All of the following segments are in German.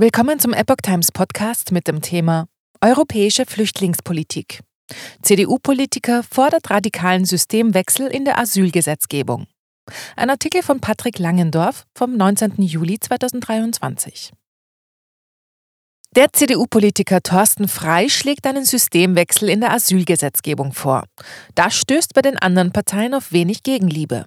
Willkommen zum Epoch Times Podcast mit dem Thema Europäische Flüchtlingspolitik. CDU-Politiker fordert radikalen Systemwechsel in der Asylgesetzgebung. Ein Artikel von Patrick Langendorf vom 19. Juli 2023. Der CDU-Politiker Thorsten Frei schlägt einen Systemwechsel in der Asylgesetzgebung vor. Das stößt bei den anderen Parteien auf wenig Gegenliebe.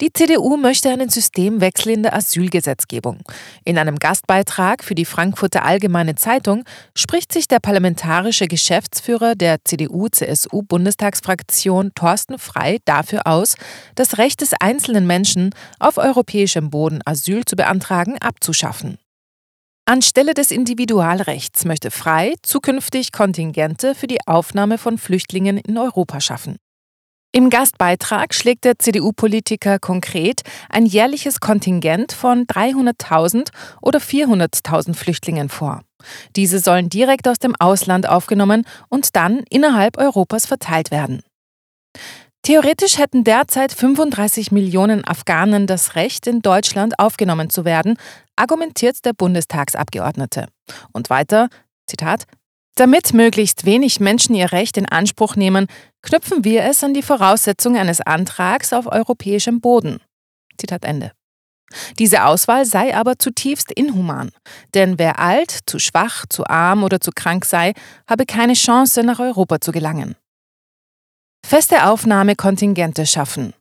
Die CDU möchte einen Systemwechsel in der Asylgesetzgebung. In einem Gastbeitrag für die Frankfurter Allgemeine Zeitung spricht sich der parlamentarische Geschäftsführer der CDU-CSU-Bundestagsfraktion Thorsten Frei dafür aus, das Recht des einzelnen Menschen, auf europäischem Boden Asyl zu beantragen, abzuschaffen. Anstelle des Individualrechts möchte Frei zukünftig Kontingente für die Aufnahme von Flüchtlingen in Europa schaffen. Im Gastbeitrag schlägt der CDU-Politiker konkret ein jährliches Kontingent von 300.000 oder 400.000 Flüchtlingen vor. Diese sollen direkt aus dem Ausland aufgenommen und dann innerhalb Europas verteilt werden. Theoretisch hätten derzeit 35 Millionen Afghanen das Recht, in Deutschland aufgenommen zu werden, argumentiert der Bundestagsabgeordnete. Und weiter, Zitat, damit möglichst wenig Menschen ihr Recht in Anspruch nehmen, knüpfen wir es an die Voraussetzung eines Antrags auf europäischem Boden. Zitat Ende. Diese Auswahl sei aber zutiefst inhuman, denn wer alt, zu schwach, zu arm oder zu krank sei, habe keine Chance, nach Europa zu gelangen. Feste Aufnahmekontingente schaffen.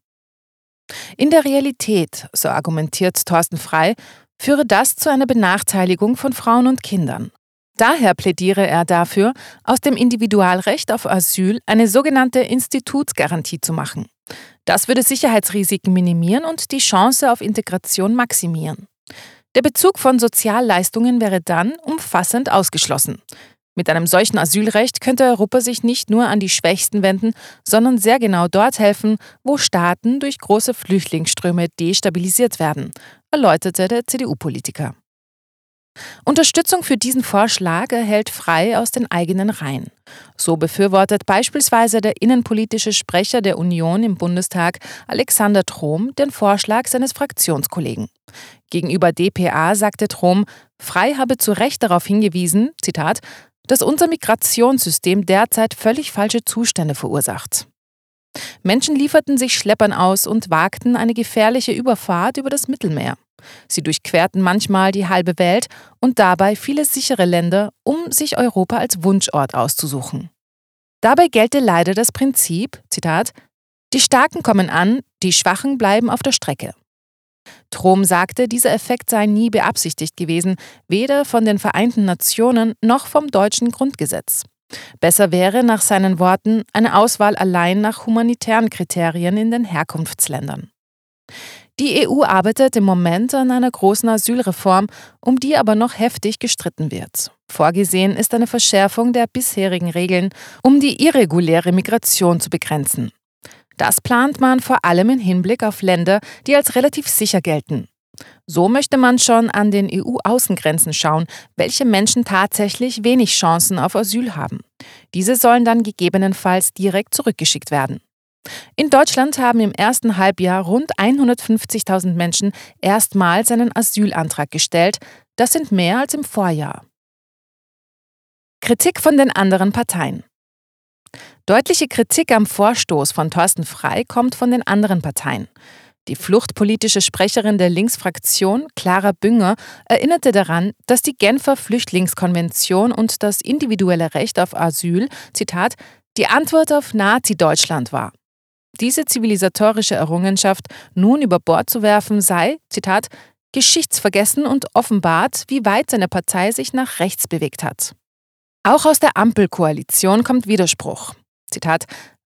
In der Realität, so argumentiert Thorsten Frei, führe das zu einer Benachteiligung von Frauen und Kindern. Daher plädiere er dafür, aus dem Individualrecht auf Asyl eine sogenannte Institutsgarantie zu machen. Das würde Sicherheitsrisiken minimieren und die Chance auf Integration maximieren. Der Bezug von Sozialleistungen wäre dann umfassend ausgeschlossen. Mit einem solchen Asylrecht könnte Europa sich nicht nur an die Schwächsten wenden, sondern sehr genau dort helfen, wo Staaten durch große Flüchtlingsströme destabilisiert werden, erläuterte der CDU-Politiker. Unterstützung für diesen Vorschlag erhält Frei aus den eigenen Reihen. So befürwortet beispielsweise der innenpolitische Sprecher der Union im Bundestag, Alexander Trom, den Vorschlag seines Fraktionskollegen. Gegenüber dpa sagte Trom, Frei habe zu Recht darauf hingewiesen, Zitat, dass unser Migrationssystem derzeit völlig falsche Zustände verursacht. Menschen lieferten sich Schleppern aus und wagten eine gefährliche Überfahrt über das Mittelmeer. Sie durchquerten manchmal die halbe Welt und dabei viele sichere Länder, um sich Europa als Wunschort auszusuchen. Dabei gelte leider das Prinzip, Zitat, die Starken kommen an, die Schwachen bleiben auf der Strecke. Trom sagte, dieser Effekt sei nie beabsichtigt gewesen, weder von den Vereinten Nationen noch vom deutschen Grundgesetz. Besser wäre nach seinen Worten eine Auswahl allein nach humanitären Kriterien in den Herkunftsländern. Die EU arbeitet im Moment an einer großen Asylreform, um die aber noch heftig gestritten wird. Vorgesehen ist eine Verschärfung der bisherigen Regeln, um die irreguläre Migration zu begrenzen. Das plant man vor allem im Hinblick auf Länder, die als relativ sicher gelten. So möchte man schon an den EU-Außengrenzen schauen, welche Menschen tatsächlich wenig Chancen auf Asyl haben. Diese sollen dann gegebenenfalls direkt zurückgeschickt werden. In Deutschland haben im ersten Halbjahr rund 150.000 Menschen erstmals einen Asylantrag gestellt. Das sind mehr als im Vorjahr. Kritik von den anderen Parteien. Deutliche Kritik am Vorstoß von Thorsten Frei kommt von den anderen Parteien. Die fluchtpolitische Sprecherin der Linksfraktion, Clara Bünger, erinnerte daran, dass die Genfer Flüchtlingskonvention und das individuelle Recht auf Asyl, Zitat, die Antwort auf Nazi-Deutschland war. Diese zivilisatorische Errungenschaft nun über Bord zu werfen sei, Zitat, geschichtsvergessen und offenbart, wie weit seine Partei sich nach rechts bewegt hat. Auch aus der Ampelkoalition kommt Widerspruch. Zitat,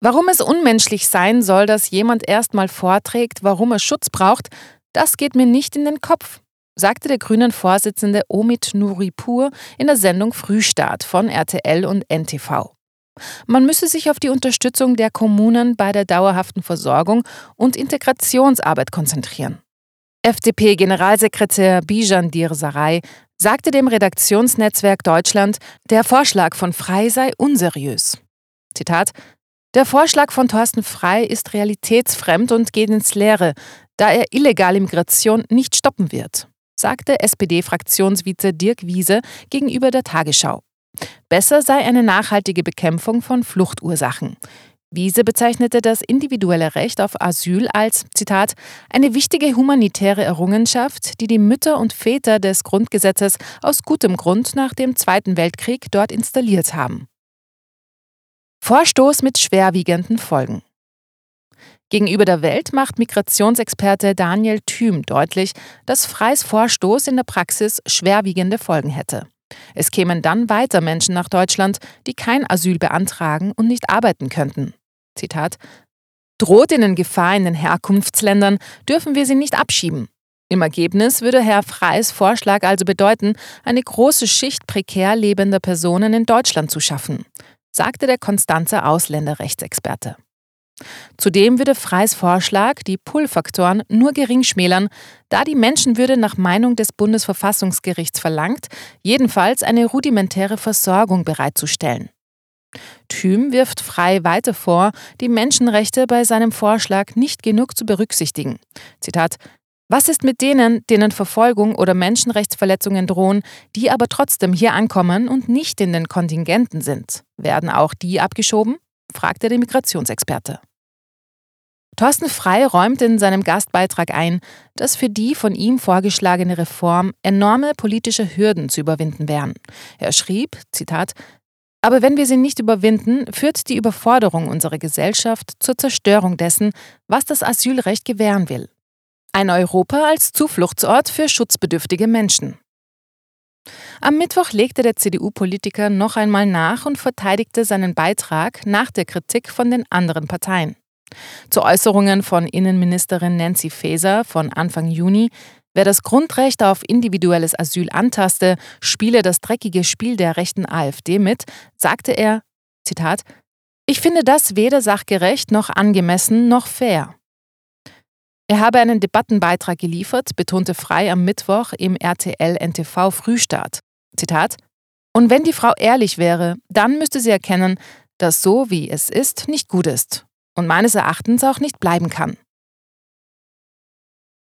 Warum es unmenschlich sein soll, dass jemand erst mal vorträgt, warum er Schutz braucht, das geht mir nicht in den Kopf, sagte der grünen Vorsitzende Omid Nuripur in der Sendung Frühstart von RTL und NTV. Man müsse sich auf die Unterstützung der Kommunen bei der dauerhaften Versorgung und Integrationsarbeit konzentrieren. FDP-Generalsekretär Bijan Dirsaray sagte dem Redaktionsnetzwerk Deutschland, der Vorschlag von Frei sei unseriös. Zitat: Der Vorschlag von Thorsten Frei ist realitätsfremd und geht ins Leere, da er illegale Migration nicht stoppen wird, sagte SPD-Fraktionsvize Dirk Wiese gegenüber der Tagesschau. Besser sei eine nachhaltige Bekämpfung von Fluchtursachen. Wiese bezeichnete das individuelle Recht auf Asyl als, Zitat, eine wichtige humanitäre Errungenschaft, die die Mütter und Väter des Grundgesetzes aus gutem Grund nach dem Zweiten Weltkrieg dort installiert haben. Vorstoß mit schwerwiegenden Folgen. Gegenüber der Welt macht Migrationsexperte Daniel Thüm deutlich, dass Freis Vorstoß in der Praxis schwerwiegende Folgen hätte. Es kämen dann weiter Menschen nach Deutschland, die kein Asyl beantragen und nicht arbeiten könnten. Zitat Droht ihnen Gefahr in den Herkunftsländern, dürfen wir sie nicht abschieben. Im Ergebnis würde Herr Freys Vorschlag also bedeuten, eine große Schicht prekär lebender Personen in Deutschland zu schaffen, sagte der Konstanzer Ausländerrechtsexperte. Zudem würde Freys Vorschlag die Pull-Faktoren nur gering schmälern, da die Menschenwürde nach Meinung des Bundesverfassungsgerichts verlangt, jedenfalls eine rudimentäre Versorgung bereitzustellen. Thüm wirft Frei weiter vor, die Menschenrechte bei seinem Vorschlag nicht genug zu berücksichtigen. Zitat was ist mit denen, denen Verfolgung oder Menschenrechtsverletzungen drohen, die aber trotzdem hier ankommen und nicht in den Kontingenten sind? Werden auch die abgeschoben? fragte der Migrationsexperte. Thorsten Frei räumt in seinem Gastbeitrag ein, dass für die von ihm vorgeschlagene Reform enorme politische Hürden zu überwinden wären. Er schrieb, Zitat, aber wenn wir sie nicht überwinden, führt die Überforderung unserer Gesellschaft zur Zerstörung dessen, was das Asylrecht gewähren will. Ein Europa als Zufluchtsort für schutzbedürftige Menschen. Am Mittwoch legte der CDU-Politiker noch einmal nach und verteidigte seinen Beitrag nach der Kritik von den anderen Parteien. Zu Äußerungen von Innenministerin Nancy Faeser von Anfang Juni Wer das Grundrecht auf individuelles Asyl antaste, spiele das dreckige Spiel der rechten AfD mit, sagte er, Zitat, ich finde das weder sachgerecht noch angemessen noch fair. Er habe einen Debattenbeitrag geliefert, betonte Frei am Mittwoch im RTL NTV Frühstart. Zitat: Und wenn die Frau ehrlich wäre, dann müsste sie erkennen, dass so wie es ist nicht gut ist und meines Erachtens auch nicht bleiben kann.